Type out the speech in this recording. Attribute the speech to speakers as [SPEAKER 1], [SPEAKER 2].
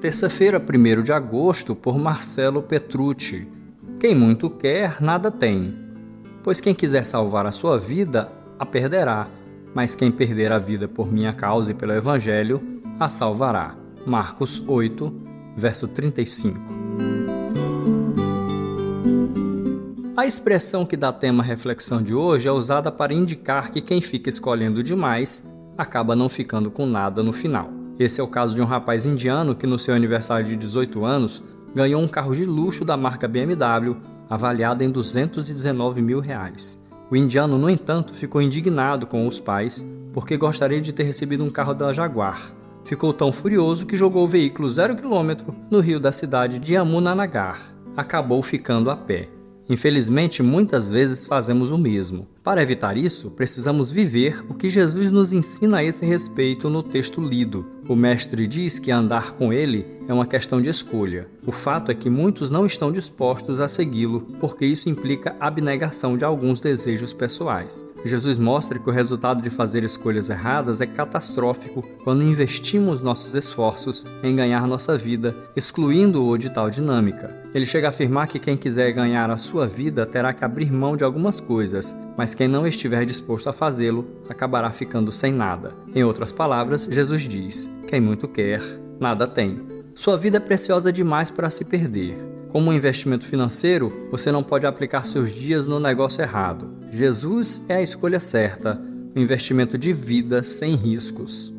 [SPEAKER 1] Terça-feira, 1 de agosto, por Marcelo Petrucci. Quem muito quer, nada tem. Pois quem quiser salvar a sua vida, a perderá, mas quem perder a vida por minha causa e pelo Evangelho, a salvará. Marcos 8, verso 35. A expressão que dá tema à reflexão de hoje é usada para indicar que quem fica escolhendo demais acaba não ficando com nada no final. Esse é o caso de um rapaz indiano que, no seu aniversário de 18 anos, ganhou um carro de luxo da marca BMW, avaliado em 219 mil reais. O indiano, no entanto, ficou indignado com os pais porque gostaria de ter recebido um carro da Jaguar. Ficou tão furioso que jogou o veículo zero quilômetro no rio da cidade de Yamunanagar. Acabou ficando a pé. Infelizmente, muitas vezes fazemos o mesmo. Para evitar isso, precisamos viver o que Jesus nos ensina a esse respeito no texto lido. O Mestre diz que andar com ele é uma questão de escolha. O fato é que muitos não estão dispostos a segui-lo, porque isso implica abnegação de alguns desejos pessoais. Jesus mostra que o resultado de fazer escolhas erradas é catastrófico quando investimos nossos esforços em ganhar nossa vida, excluindo-o de tal dinâmica. Ele chega a afirmar que quem quiser ganhar a sua vida terá que abrir mão de algumas coisas, mas quem não estiver disposto a fazê-lo acabará ficando sem nada. Em outras palavras, Jesus diz: quem muito quer, nada tem. Sua vida é preciosa demais para se perder. Como um investimento financeiro, você não pode aplicar seus dias no negócio errado. Jesus é a escolha certa, um investimento de vida sem riscos.